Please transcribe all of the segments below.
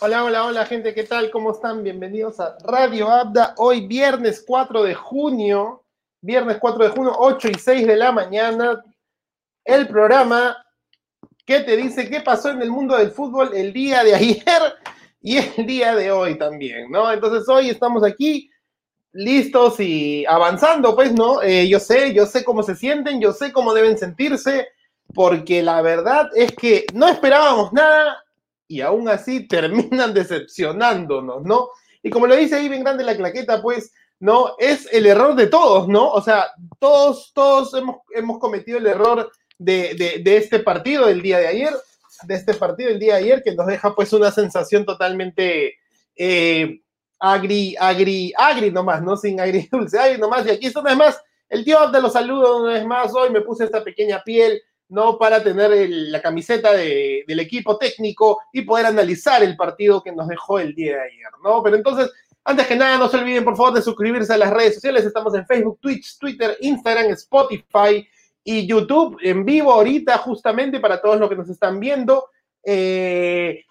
Hola, hola, hola gente, ¿qué tal? ¿Cómo están? Bienvenidos a Radio Abda. Hoy viernes 4 de junio, viernes 4 de junio, 8 y 6 de la mañana, el programa que te dice qué pasó en el mundo del fútbol el día de ayer y el día de hoy también, ¿no? Entonces hoy estamos aquí listos y avanzando, pues, ¿no? Eh, yo sé, yo sé cómo se sienten, yo sé cómo deben sentirse, porque la verdad es que no esperábamos nada y aún así terminan decepcionándonos, ¿no? Y como lo dice ahí bien grande la claqueta, pues, ¿no? Es el error de todos, ¿no? O sea, todos, todos hemos, hemos cometido el error de, de, este partido del día de ayer, de este partido del día de ayer, que nos deja pues una sensación totalmente eh, agri, agri, agri nomás, ¿no? Sin agri dulce, agri nomás. Y aquí está una vez más, el tío de los saludos una vez más. Hoy me puse esta pequeña piel ¿no? Para tener la camiseta del equipo técnico y poder analizar el partido que nos dejó el día de ayer, ¿no? Pero entonces, antes que nada, no se olviden, por favor, de suscribirse a las redes sociales. Estamos en Facebook, Twitch, Twitter, Instagram, Spotify y YouTube en vivo ahorita, justamente para todos los que nos están viendo. Eh,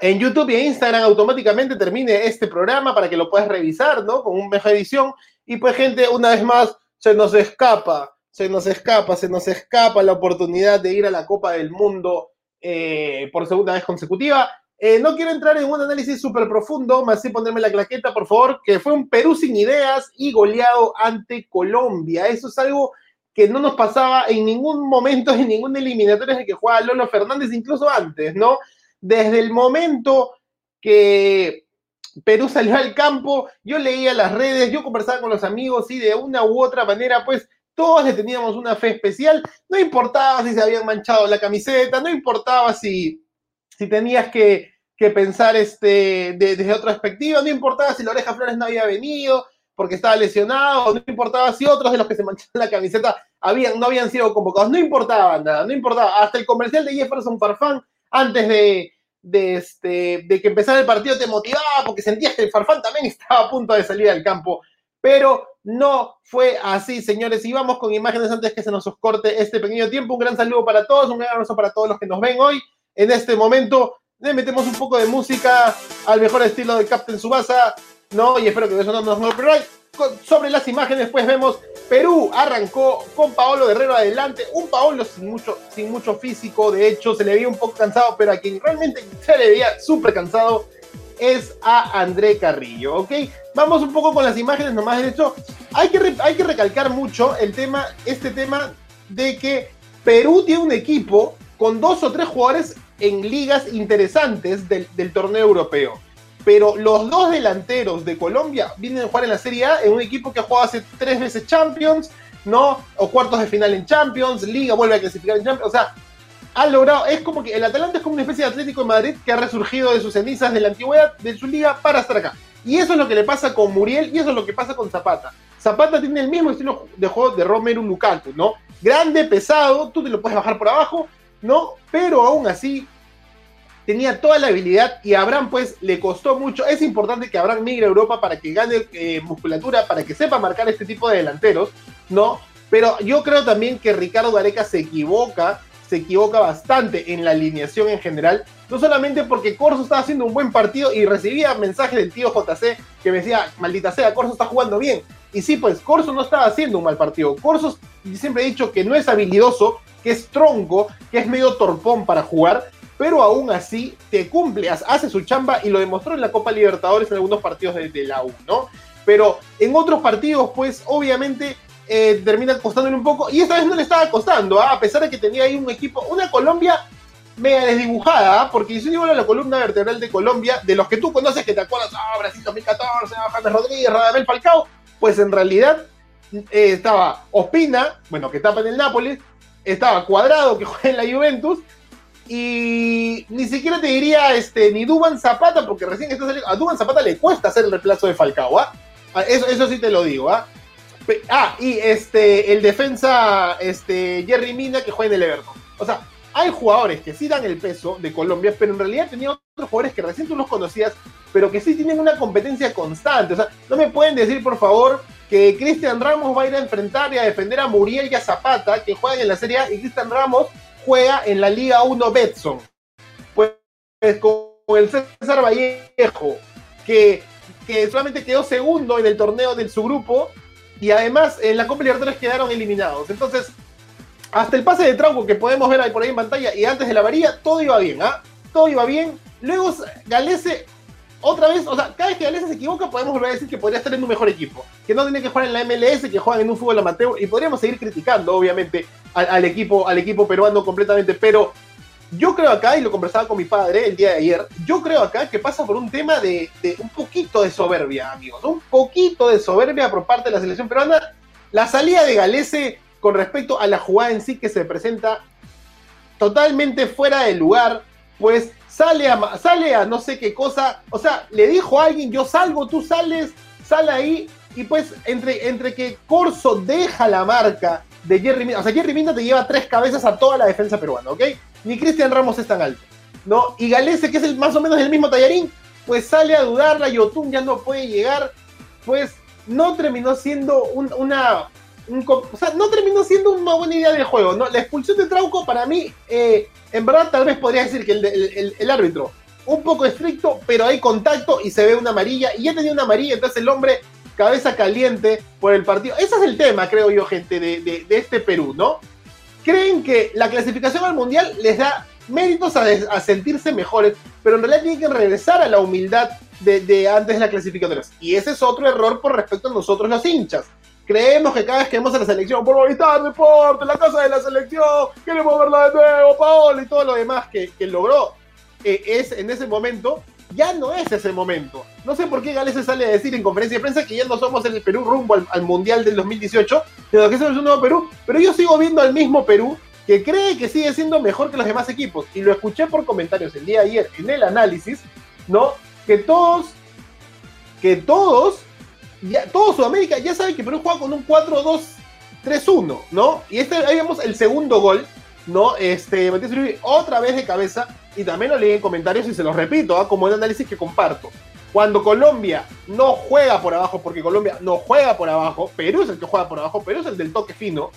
en YouTube y Instagram automáticamente termine este programa para que lo puedas revisar, ¿no? Con una mejor edición. Y pues, gente, una vez más, se nos escapa se nos escapa, se nos escapa la oportunidad de ir a la Copa del Mundo eh, por segunda vez consecutiva. Eh, no quiero entrar en un análisis súper profundo, más sí ponerme la claqueta, por favor, que fue un Perú sin ideas y goleado ante Colombia. Eso es algo que no nos pasaba en ningún momento, en ninguna eliminatoria en que jugaba Lolo Fernández, incluso antes, ¿no? Desde el momento que Perú salió al campo, yo leía las redes, yo conversaba con los amigos y de una u otra manera, pues todos le teníamos una fe especial, no importaba si se habían manchado la camiseta, no importaba si, si tenías que, pensar este, desde otra perspectiva, no importaba si la oreja Flores no había venido porque estaba lesionado, no importaba si otros de los que se mancharon la camiseta habían, no habían sido convocados, no importaba nada, no importaba, hasta el comercial de Jefferson Farfán antes de, de, este, de que empezara el partido te motivaba porque sentías que el Farfán también estaba a punto de salir al campo pero no fue así, señores. Y vamos con imágenes antes que se nos corte este pequeño tiempo. Un gran saludo para todos, un gran abrazo para todos los que nos ven hoy. En este momento le metemos un poco de música al mejor estilo de Captain Subasa, ¿no? Y espero que eso no nos copyright. Sobre las imágenes, pues vemos Perú arrancó con Paolo Guerrero adelante. Un Paolo sin mucho, sin mucho físico, de hecho, se le veía un poco cansado, pero a quien realmente se le veía súper cansado es a André Carrillo, ¿ok? Vamos un poco con las imágenes nomás. De hecho, hay que, hay que recalcar mucho el tema, este tema de que Perú tiene un equipo con dos o tres jugadores en ligas interesantes del, torneo europeo. Pero los dos delanteros de Colombia vienen a jugar en la Serie A en un equipo que ha jugado hace tres veces Champions, ¿no? O cuartos de final en Champions, Liga vuelve a clasificar en Champions. O sea, ha logrado, es como que el Atalanta es como una especie de Atlético de Madrid que ha resurgido de sus cenizas de la antigüedad, de su liga, para estar acá. Y eso es lo que le pasa con Muriel y eso es lo que pasa con Zapata. Zapata tiene el mismo estilo de juego de Romero Lukaku, ¿no? Grande, pesado, tú te lo puedes bajar por abajo, ¿no? Pero aún así tenía toda la habilidad y a Abraham pues le costó mucho. Es importante que Abraham migre a Europa para que gane eh, musculatura, para que sepa marcar este tipo de delanteros, ¿no? Pero yo creo también que Ricardo Areca se equivoca se equivoca bastante en la alineación en general, no solamente porque Corso estaba haciendo un buen partido y recibía mensajes del tío JC que me decía, maldita sea, Corso está jugando bien. Y sí, pues Corso no estaba haciendo un mal partido. Corso siempre he dicho que no es habilidoso, que es tronco, que es medio torpón para jugar, pero aún así te cumple, hace su chamba y lo demostró en la Copa Libertadores en algunos partidos de, de la U, ¿no? Pero en otros partidos, pues obviamente eh, termina costándole un poco. Y esta vez no le estaba costando, ¿ah? a pesar de que tenía ahí un equipo, una Colombia mega desdibujada, ¿ah? porque si yo digo la columna vertebral de Colombia, de los que tú conoces, que te acuerdas, ah, Brasil 2014, James Rodríguez, Radamel Falcao, pues en realidad eh, estaba Ospina, bueno, que tapa en el Nápoles, estaba Cuadrado, que juega en la Juventus, y ni siquiera te diría este, ni Duban Zapata, porque recién está saliendo, a Duban Zapata le cuesta hacer el reemplazo de Falcao, ¿ah? Eso, eso sí te lo digo, ¿ah? Ah, y este, el defensa este, Jerry Mina que juega en el Everton. O sea, hay jugadores que sí dan el peso de Colombia, pero en realidad tenía otros jugadores que recién tú los conocías, pero que sí tienen una competencia constante. O sea, no me pueden decir, por favor, que Cristian Ramos va a ir a enfrentar y a defender a Muriel y a Zapata, que juegan en la Serie A, y Cristian Ramos juega en la Liga 1 Betson. Pues, como el César Vallejo, que, que solamente quedó segundo en el torneo de su grupo y además en la Copa Libertadores quedaron eliminados. Entonces, hasta el pase de Trauco que podemos ver ahí por ahí en pantalla y antes de la varilla, todo iba bien, ¿ah? Todo iba bien. Luego Galese, otra vez, o sea, cada vez que Galese se equivoca, podemos volver a decir que podría estar en un mejor equipo. Que no tiene que jugar en la MLS, que juegan en un fútbol amateur. Y podríamos seguir criticando, obviamente, al, equipo, al equipo peruano completamente. Pero yo creo acá, y lo conversaba con mi padre el día de ayer, yo creo acá que pasa por un tema de, un poquito de soberbia, amigos. Un poquito de soberbia por parte de la selección peruana. La salida de Galese con respecto a la jugada en sí que se presenta totalmente fuera de lugar, pues sale a, sale a no sé qué cosa, o sea, le dijo a alguien, yo salgo, tú sales, sale ahí, y pues entre, entre que Corso deja la marca de Jerry Minda, o sea, Jerry Minda te lleva tres cabezas a toda la defensa peruana, ¿ok? Ni Cristian Ramos es tan alto, ¿no? Y Galese, que es el, más o menos el mismo tallarín, pues sale a dudarla, Yotun ya no puede llegar, pues no terminó siendo una, o sea, no terminó siendo una buena idea del juego. ¿no? La expulsión de Trauco, para mí, eh, en verdad, tal vez podría decir que el, árbitro, un poco estricto, pero hay contacto y se ve una amarilla. Y ya tenía una amarilla, entonces el hombre, cabeza caliente por el partido. Ese es el tema, creo yo, gente, de, este Perú, ¿no? Creen que la clasificación al mundial les da méritos a, sentirse mejores, pero en realidad tienen que regresar a la humildad de, antes de la clasificación. Y ese es otro error por respecto a nosotros los hinchas Creemos que cada vez que vemos a la selección, por Movistar Deporte, la casa de la selección, queremos verla de nuevo, Paolo y todo lo demás que, que logró eh, es en ese momento, ya no es ese momento. No sé por qué Gales se sale a decir en conferencia de prensa que ya no somos el Perú rumbo al, Mundial del 2018, sino que somos un nuevo Perú, pero yo sigo viendo al mismo Perú que cree que sigue siendo mejor que los demás equipos. Y lo escuché por comentarios el día de ayer en el análisis, ¿no? Que todos, que todos ya, todo Sudamérica ya sabe que Perú juega con un 4-2-3-1, ¿no? Y este, ahí vemos el segundo gol, ¿no? Este, Matías Uribe otra vez de cabeza, y también lo leí en comentarios y se los repito, ¿ah? como un análisis que comparto. Cuando Colombia no juega por abajo, porque Colombia no juega por abajo, Perú es el que juega por abajo, Perú es el del toque fino,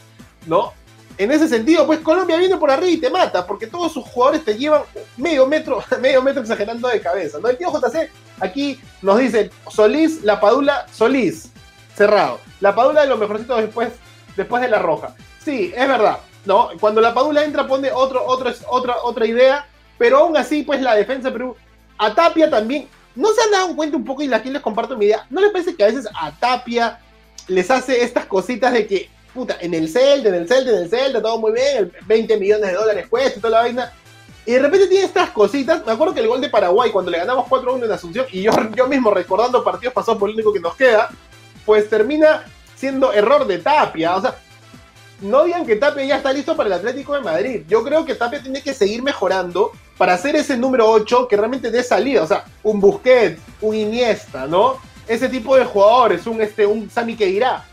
¿no? En ese sentido, pues Colombia viene por arriba y te mata, porque todos sus jugadores te llevan medio metro, medio metro exagerando de cabeza, ¿no? El tío JC aquí nos dice Solís, La Padula, Solís, cerrado. La Padula de lo mejorcito después, después de la roja. Sí, es verdad, ¿no? Cuando la Padula entra pone otro, otro, otra, otra idea, pero aún así, pues la defensa de Perú, a Tapia también, ¿no se han dado cuenta un poco y aquí les comparto mi idea? ¿No les parece que a veces a Tapia les hace estas cositas de que, puta, en el Celta, en el Celta, en el Celta, todo muy bien, 20 millones de dólares cuesta y toda la vaina, y de repente tiene estas cositas. Me acuerdo que el gol de Paraguay, cuando le ganamos 4-1 en Asunción, y yo, yo mismo recordando partidos pasados por el único que nos queda, pues termina siendo error de Tapia. O sea, no digan que Tapia ya está listo para el Atlético de Madrid. Yo creo que Tapia tiene que seguir mejorando para hacer ese número 8 que realmente dé salida. O sea, un Busquets, un Iniesta, ¿no? Ese tipo de jugadores, un, este, un Sami Keira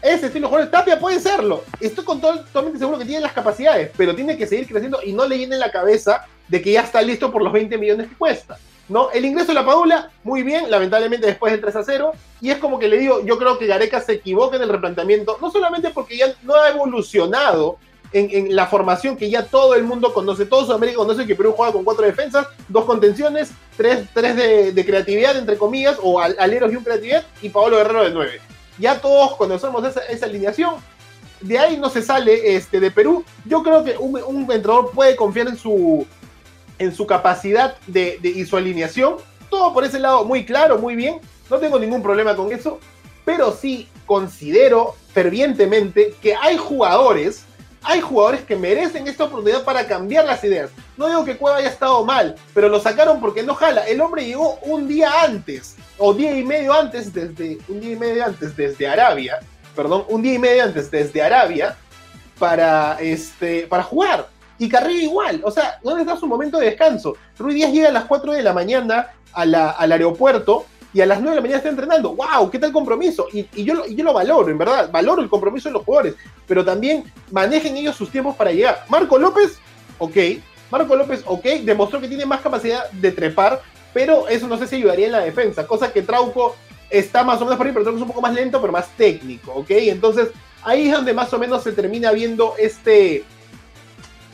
ese estilo de jugador, Tapia puede serlo. Estoy con todo, totalmente seguro que tiene las capacidades, pero tiene que seguir creciendo y no le llene la cabeza de que ya está listo por los 20 millones que cuesta. ¿no? El ingreso de la Padula, muy bien, lamentablemente después del 3 a 0, y es como que le digo, yo creo que Gareca se equivoca en el replanteamiento, no solamente porque ya no ha evolucionado en, la formación que ya todo el mundo conoce, todo Sudamérica conoce que Perú juega con cuatro defensas, dos contenciones, tres, tres de, creatividad, entre comillas, o aleros y un creatividad, y Paolo Guerrero de 9 ya todos conocemos esa, esa alineación. De ahí no se sale este, de Perú. Yo creo que un, un entrenador puede confiar en su, en su capacidad de, y su alineación. Todo por ese lado muy claro, muy bien. No tengo ningún problema con eso. Pero sí considero fervientemente que hay jugadores hay jugadores que merecen esta oportunidad para cambiar las ideas. No digo que Cueva haya estado mal, pero lo sacaron porque no jala. El hombre llegó un día antes, o día y medio antes, desde un día y medio antes desde Arabia, perdón, un día y medio antes desde Arabia para, este, para jugar. Y Carrillo igual, o sea, les da su momento de descanso. Ruiz Díaz llega a las 4 de la mañana al aeropuerto y a las 9 de la mañana está entrenando. ¡Wow! ¿Qué tal compromiso? Y, yo, yo lo valoro, en verdad. Valoro el compromiso de los jugadores. Pero también manejen ellos sus tiempos para llegar. Marco López, ok. Marco López, ok. Demostró que tiene más capacidad de trepar. Pero eso no sé si ayudaría en la defensa. Cosa que Trauco está más o menos por ahí, pero Trauco es un poco más lento, pero más técnico, ok. Entonces ahí es donde más o menos se termina viendo este.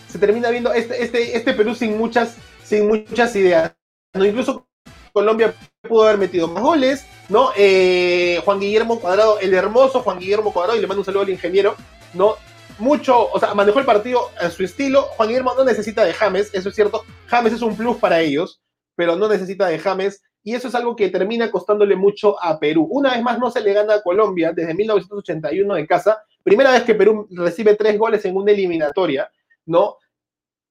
Se termina viendo este, este, este Perú sin muchas, sin muchas ideas. ¿no? Incluso Colombia pudo haber metido más goles, ¿no? Eh, Juan Guillermo Cuadrado, el hermoso Juan Guillermo Cuadrado, y le mando un saludo al ingeniero, ¿no? Mucho, o sea, manejó el partido a su estilo. Juan Guillermo no necesita de James, eso es cierto. James es un plus para ellos, pero no necesita de James. Y eso es algo que termina costándole mucho a Perú. Una vez más no se le gana a Colombia desde 1981 de casa. Primera vez que Perú recibe tres goles en una eliminatoria, ¿no?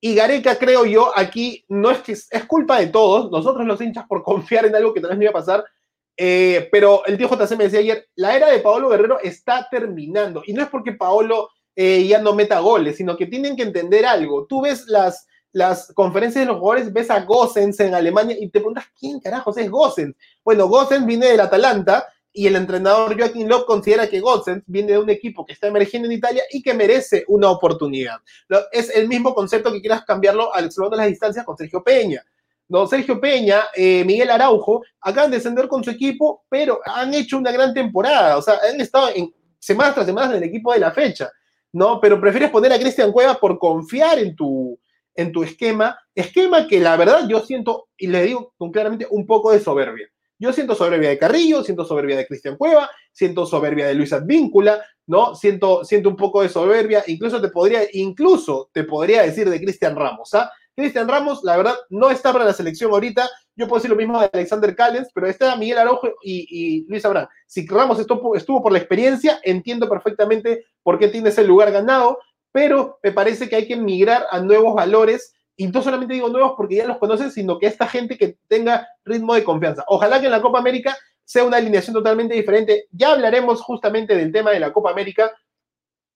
Y Gareca, creo yo, aquí no es que es, culpa de todos, nosotros los hinchas por confiar en algo que tal vez no iba a pasar, eh, pero el tío JC me decía ayer, la era de Paolo Guerrero está terminando. Y no es porque Paolo eh, ya no meta goles, sino que tienen que entender algo. Tú ves las, las conferencias de los jugadores, ves a Gossens en Alemania y te preguntas, ¿quién carajos es Gossens? Bueno, Gossens viene del Atalanta, y el entrenador Joaquín Love considera que Godsens viene de un equipo que está emergiendo en Italia y que merece una oportunidad. Es el mismo concepto que quieras cambiarlo al de las distancias con Sergio Peña. No, Sergio Peña, eh, Miguel Araujo, acaban de descender con su equipo, pero han hecho una gran temporada. O sea, han estado en semanas tras semanas en el equipo de la fecha. ¿no? Pero prefieres poner a Cristian Cueva por confiar en tu, en tu esquema. Esquema que la verdad yo siento, y le digo claramente, un poco de soberbia. Yo siento soberbia de Carrillo, siento soberbia de Cristian Cueva, siento soberbia de Luis Advíncula, ¿no? Siento, siento un poco de soberbia, incluso te podría, incluso te podría decir de Cristian Ramos, ¿ah? Cristian Ramos, la verdad, no está para la selección ahorita. Yo puedo decir lo mismo de Alexander Callens, pero está Miguel Araujo y, Luis Abraham. Si Ramos estuvo, estuvo por la experiencia, entiendo perfectamente por qué tiene ese lugar ganado, pero me parece que hay que migrar a nuevos valores y no solamente digo nuevos porque ya los conocen, sino que esta gente que tenga ritmo de confianza. Ojalá que en la Copa América sea una alineación totalmente diferente. Ya hablaremos justamente del tema de la Copa América,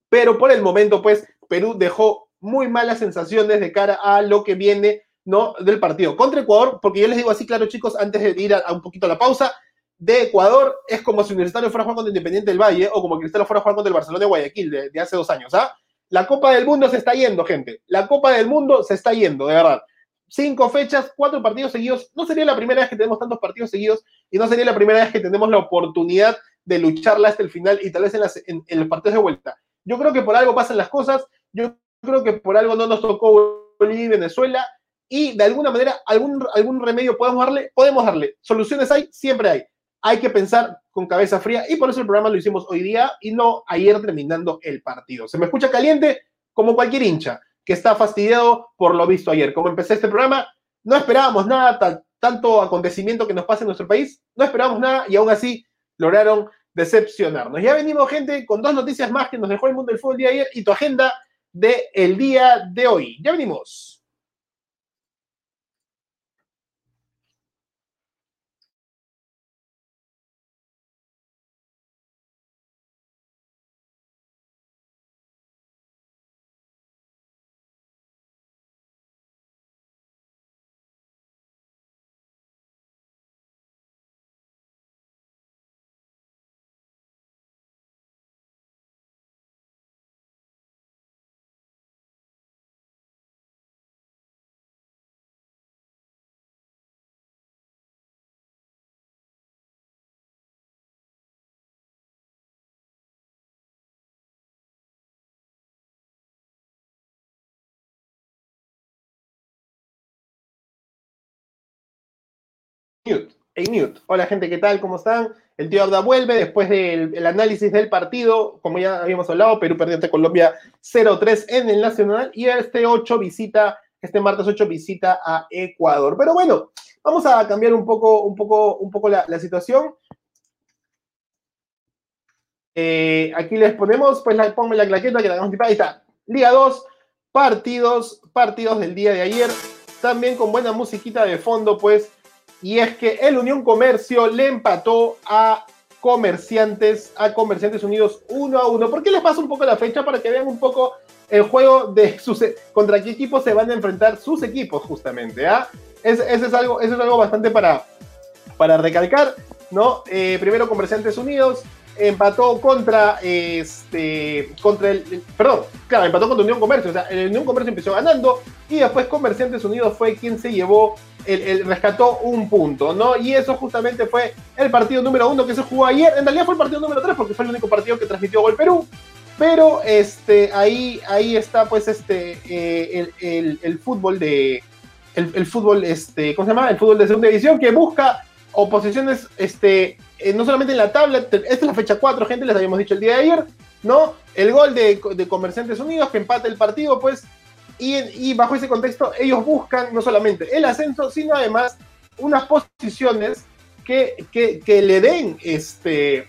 pero por el momento, pues, Perú dejó muy malas sensaciones de cara a lo que viene ¿no? del partido contra Ecuador, porque yo les digo así, claro, chicos, antes de ir a, un poquito a la pausa, de Ecuador es como si Universitario fuera a jugar contra Independiente del Valle o como Cristal fuera a jugar contra el Barcelona de Guayaquil de, de hace dos años, ¿ah? La Copa del Mundo se está yendo, gente. La Copa del Mundo se está yendo, de verdad. Cinco fechas, cuatro partidos seguidos. No sería la primera vez que tenemos tantos partidos seguidos y no sería la primera vez que tenemos la oportunidad de lucharla hasta el final y tal vez en, los partidos de vuelta. Yo creo que por algo pasan las cosas. Yo creo que por algo no nos tocó Bolivia y Venezuela y de alguna manera algún, algún remedio podemos darle, podemos darle. Soluciones hay, siempre hay hay que pensar con cabeza fría y por eso el programa lo hicimos hoy día y no ayer terminando el partido. Se me escucha caliente como cualquier hincha que está fastidiado por lo visto ayer. Como empecé este programa, no esperábamos nada, tanto acontecimiento que nos pasa en nuestro país, no esperábamos nada y aún así lograron decepcionarnos. Ya venimos, gente, con dos noticias más que nos dejó el mundo del fútbol el día de ayer y tu agenda del día de hoy. Ya venimos. Hey Hola gente, ¿qué tal? ¿Cómo están? El tío Arda vuelve después del análisis del partido. Como ya habíamos hablado, Perú perdió ante Colombia 0-3 en el Nacional y este 8 visita, este martes 8 visita a Ecuador. Pero bueno, vamos a cambiar un poco, un poco, un poco la, situación. Eh, aquí les ponemos, pues la, ponme la claqueta que la hagamos Ahí está. Liga 2, partidos, partidos del día de ayer. También con buena musiquita de fondo, pues y es que el Unión Comercio le empató a Comerciantes, a Comerciantes Unidos uno a uno. ¿Por qué les paso un poco la fecha para que vean un poco el juego de sus, contra qué equipos se van a enfrentar sus equipos justamente? ¿ah? Es, es algo, eso es algo bastante para, para recalcar, ¿no? Eh, primero Comerciantes Unidos empató contra este contra el perdón, claro, empató contra Unión Comercio, o sea, el Unión Comercio empezó ganando y después Comerciantes Unidos fue quien se llevó el, rescató un punto, ¿no? Y eso justamente fue el partido número uno que se jugó ayer. En realidad fue el partido número tres porque fue el único partido que transmitió Gol Perú. Pero este, ahí, ahí está pues este, eh, el, fútbol de, el, fútbol, este, ¿cómo se llama? El fútbol de segunda división que busca oposiciones, este, eh, no solamente en la tabla, esta es la fecha 4, gente, les habíamos dicho el día de ayer, ¿no? El gol de, de Comerciantes Unidos que empata el partido, pues, y, y, bajo ese contexto ellos buscan no solamente el ascenso, sino además unas posiciones que, que, que le den, este,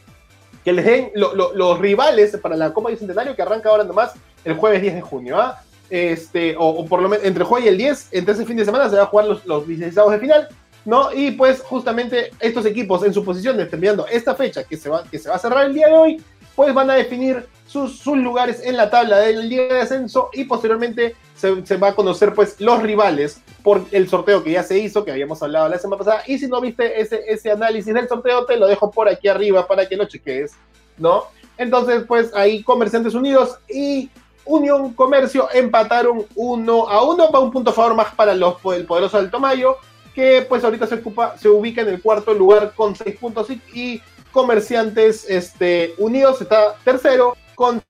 que les den los rivales para la Copa Bicentenario que arranca ahora nomás el jueves 10 de junio, ¿ah? Este, o, por lo menos entre el jueves y el 10, entre ese fin de semana se va a jugar los, los de final, ¿no? Y pues justamente estos equipos en su posición, determinando esta fecha que se, va, que se va a cerrar el día de hoy, pues van a definir sus, sus lugares en la tabla del día de ascenso y posteriormente se, se, va a conocer pues los rivales por el sorteo que ya se hizo, que habíamos hablado la semana pasada. Y si no viste ese, ese análisis del sorteo, te lo dejo por aquí arriba para que lo cheques, ¿no? Entonces, pues ahí Comerciantes Unidos y Unión Comercio empataron uno a uno, va un punto favor más para los, el poderoso del Tomayo, que pues ahorita se, ocupa, se ubica en el cuarto lugar con seis puntos y, Comerciantes este, Unidos está tercero con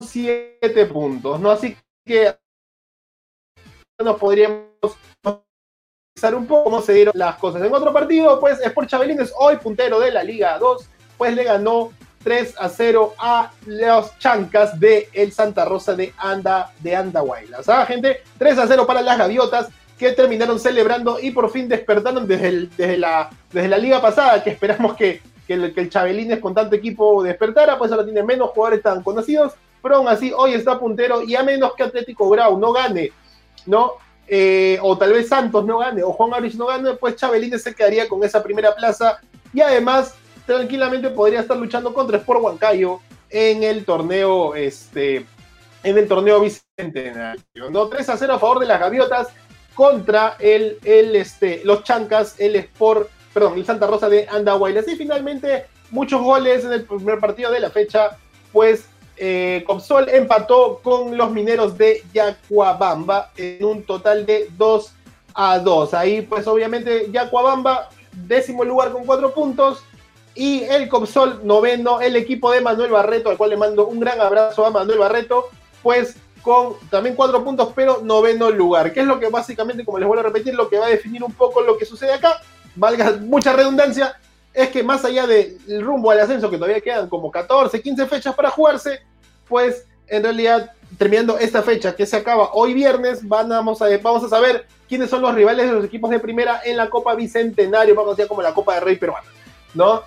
siete puntos, ¿no? Así que nos podríamos pensar un poco cómo se dieron las cosas. En otro partido, pues Sport Chabelines, hoy puntero de la Liga 2, pues le ganó 3 a 0 a los chancas de el Santa Rosa de Anda de Andahuaylas. ¿sabes gente? 3 a 0 para las gaviotas que terminaron celebrando y por fin despertaron desde, desde, la, desde la liga pasada, que esperamos que, que, el, que el Chabelines con tanto equipo despertara, pues ahora tiene menos jugadores tan conocidos, pero aún así hoy está puntero y a menos que Atlético Grau no gane, ¿no? Eh, o tal vez Santos no gane, o Juan Aurich no gane, pues Chabelines se quedaría con esa primera plaza y además tranquilamente podría estar luchando contra Sport Huancayo en el torneo, este, en el torneo bicentenario. ¿no? 3 a 0 a favor de las gaviotas contra el, el, este, los chancas, el Sport, perdón, el Santa Rosa de Andahuaylas. Y finalmente, muchos goles en el primer partido de la fecha, pues eh, Copsol empató con los mineros de Yacuabamba en un total de 2 a 2. Ahí, pues obviamente, Yacuabamba, décimo lugar con 4 puntos, y el Copsol noveno, el equipo de Manuel Barreto, al cual le mando un gran abrazo a Manuel Barreto, pues con también cuatro puntos, pero noveno lugar, que es lo que básicamente, como les vuelvo a repetir, lo que va a definir un poco lo que sucede acá, valga mucha redundancia, es que más allá del rumbo al ascenso, que todavía quedan como 14, 15 fechas para jugarse, pues en realidad, terminando esta fecha que se acaba hoy viernes, vamos a, vamos a saber quiénes son los rivales de los equipos de primera en la Copa Bicentenario, vamos a decir como la Copa de Rey peruana, ¿no?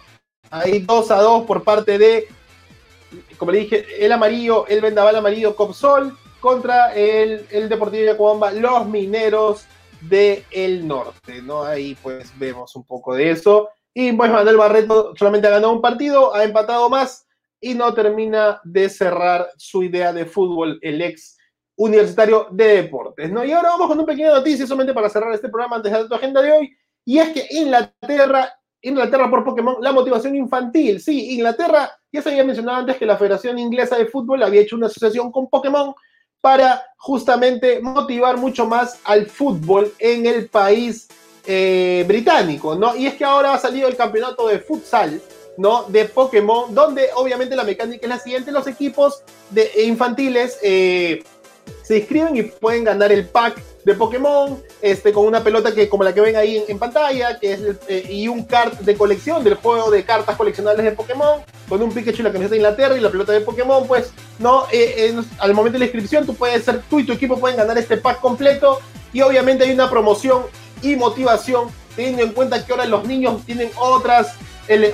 Ahí 2 a 2 por parte de, como le dije, el amarillo, el vendaval amarillo Copsol contra el, el Deportivo de Yacuabamba, los mineros del norte, ¿no? Ahí pues vemos un poco de eso. Y pues Manuel Barreto solamente ha ganado un partido, ha empatado más y no termina de cerrar su idea de fútbol, el ex universitario de deportes, ¿no? Y ahora vamos con una pequeña noticia, solamente para cerrar este programa antes de la agenda de hoy, y es que Inglaterra Inglaterra por Pokémon, la motivación infantil. Sí, Inglaterra, ya se había mencionado antes que la Federación Inglesa de Fútbol había hecho una asociación con Pokémon para justamente motivar mucho más al fútbol en el país eh, británico, ¿no? Y es que ahora ha salido el campeonato de futsal, ¿no? De Pokémon, donde obviamente la mecánica es la siguiente, los equipos de, infantiles eh, se inscriben y pueden ganar el pack de Pokémon, este, con una pelota que como la que ven ahí en, pantalla, que es eh, y un cart de colección del juego de cartas coleccionables de Pokémon, con un Pikachu y la camiseta de Inglaterra y la pelota de Pokémon, pues no, eh, al momento de la inscripción tú puedes ser, tú y tu equipo pueden ganar este pack completo y obviamente hay una promoción y motivación teniendo en cuenta que ahora los niños tienen otras,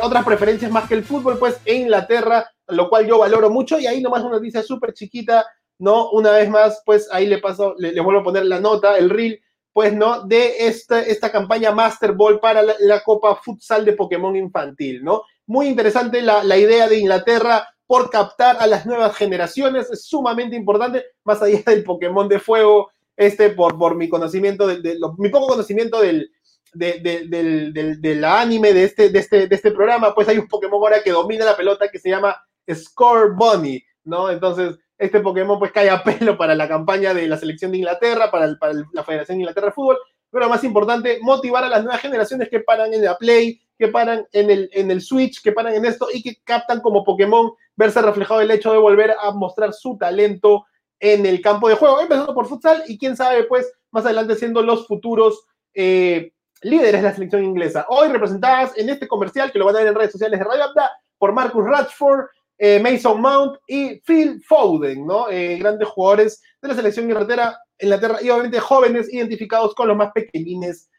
otras preferencias más que el fútbol, pues en Inglaterra, lo cual yo valoro mucho y ahí nomás una noticia súper chiquita ¿no? Una vez más, pues ahí le paso, le, vuelvo a poner la nota, el reel, pues, ¿no? De esta, esta campaña Master Ball para la, Copa Futsal de Pokémon Infantil, ¿no? Muy interesante la, idea de Inglaterra por captar a las nuevas generaciones, es sumamente importante, más allá del Pokémon de fuego, este, por, por mi conocimiento, de, mi poco conocimiento del, del, anime de este, de, este, de este programa, pues hay un Pokémon ahora que domina la pelota que se llama Score Bunny, ¿no? Entonces, este Pokémon pues cae a pelo para la campaña de la selección de Inglaterra, para, la Federación de Inglaterra de Fútbol, pero más importante, motivar a las nuevas generaciones que paran en la Play, que paran en el, en el Switch, que paran en esto y que captan como Pokémon verse reflejado el hecho de volver a mostrar su talento en el campo de juego, empezando por futsal y quién sabe pues más adelante siendo los futuros eh, líderes de la selección inglesa. Hoy representadas en este comercial, que lo van a ver en redes sociales de Radio Abda, por Marcus Rashford, eh, Mason Mount y Phil Foden, ¿no? Eh, grandes jugadores de la selección Inglaterra, Inglaterra y obviamente jóvenes identificados con los más pequeñines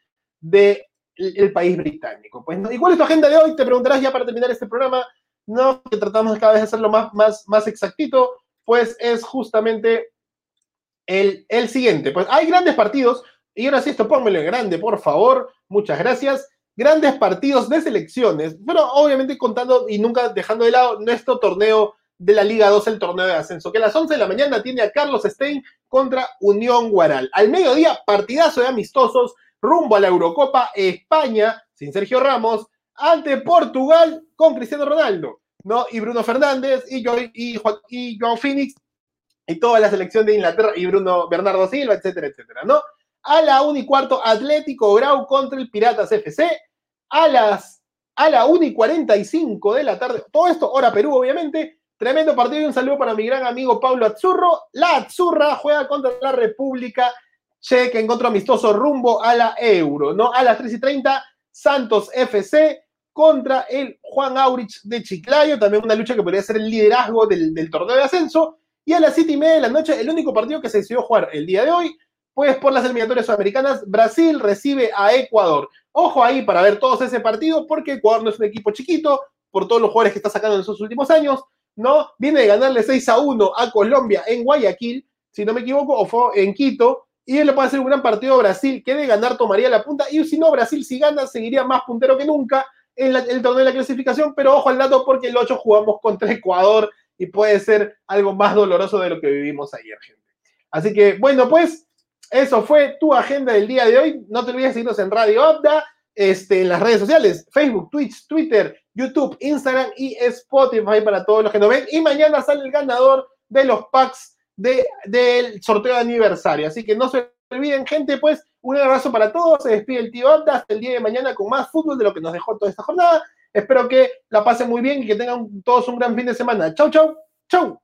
del país británico. Pues, ¿no? ¿Y cuál es tu agenda de hoy? Te preguntarás ya para terminar este programa, ¿no? Que tratamos cada vez de hacerlo más, más, más exactito, pues es justamente el, el siguiente. Pues hay grandes partidos, y ahora sí, esto pónmelo en grande, por favor. Muchas gracias grandes partidos de selecciones, pero obviamente contando y nunca dejando de lado nuestro torneo de la Liga 2, el torneo de ascenso, que a las 11 de la mañana tiene a Carlos Stein contra Unión Guaral. Al mediodía, partidazo de amistosos rumbo a la Eurocopa España, sin Sergio Ramos, ante Portugal con Cristiano Ronaldo, ¿no? Y Bruno Fernández y, Joe, y, y Joao Phoenix y toda la selección de Inglaterra y Bruno Bernardo Silva, etcétera, etcétera, ¿no? A la 1 y cuarto, Atlético Grau contra el Piratas FC a las a la 1 y 45 de la tarde. Todo esto, hora Perú, obviamente. Tremendo partido y un saludo para mi gran amigo Pablo Azzurro. La Azzurra juega contra la República Checa en contra amistoso rumbo a la Euro, ¿no? A las 3 y 30, Santos FC contra el Juan Aurich de Chiclayo. También una lucha que podría ser el liderazgo del, del torneo de ascenso. Y a las 7 y media de la noche, el único partido que se decidió jugar el día de hoy, pues por las eliminatorias sudamericanas, Brasil recibe a Ecuador. Ojo ahí para ver todos ese partido, porque Ecuador no es un equipo chiquito, por todos los jugadores que está sacando en sus últimos años, ¿no? Viene de ganarle 6 a 1 a Colombia en Guayaquil, si no me equivoco, o fue en Quito, y él le puede hacer un gran partido Brasil, que de ganar tomaría la punta, y si no, Brasil si gana seguiría más puntero que nunca en, el torneo de la clasificación, pero ojo al dato porque el 8 jugamos contra Ecuador y puede ser algo más doloroso de lo que vivimos ayer, gente. Así que, bueno, pues eso fue tu agenda del día de hoy. No te olvides de seguirnos en Radio Abda, este, en las redes sociales, Facebook, Twitch, Twitter, YouTube, Instagram y Spotify para todos los que nos ven. Y mañana sale el ganador de los packs del sorteo de aniversario. Así que no se olviden, gente, pues un abrazo para todos. Se despide el tío Abda hasta el día de mañana con más fútbol de lo que nos dejó toda esta jornada. Espero que la pasen muy bien y que tengan todos un gran fin de semana. Chau, chau, chau.